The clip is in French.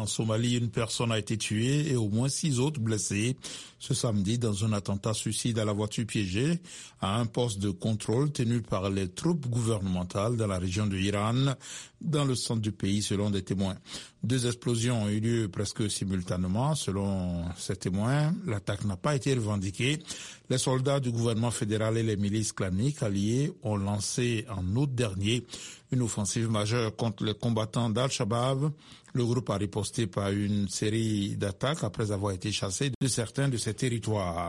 en Somalie, une personne a été tuée et au moins six autres blessés ce samedi dans un attentat suicide à la voiture piégée à un poste de contrôle tenu par les troupes gouvernementales dans la région de Iran, dans le centre du pays, selon des témoins. Deux explosions ont eu lieu presque simultanément, selon ces témoins. L'attaque n'a pas été revendiquée. Les soldats du gouvernement fédéral et les milices claniques alliées ont lancé en août dernier une offensive majeure contre les combattants d'Al-Shabaab. Le groupe a riposté par une série d'attaques après avoir été chassé de certains de ses territoires.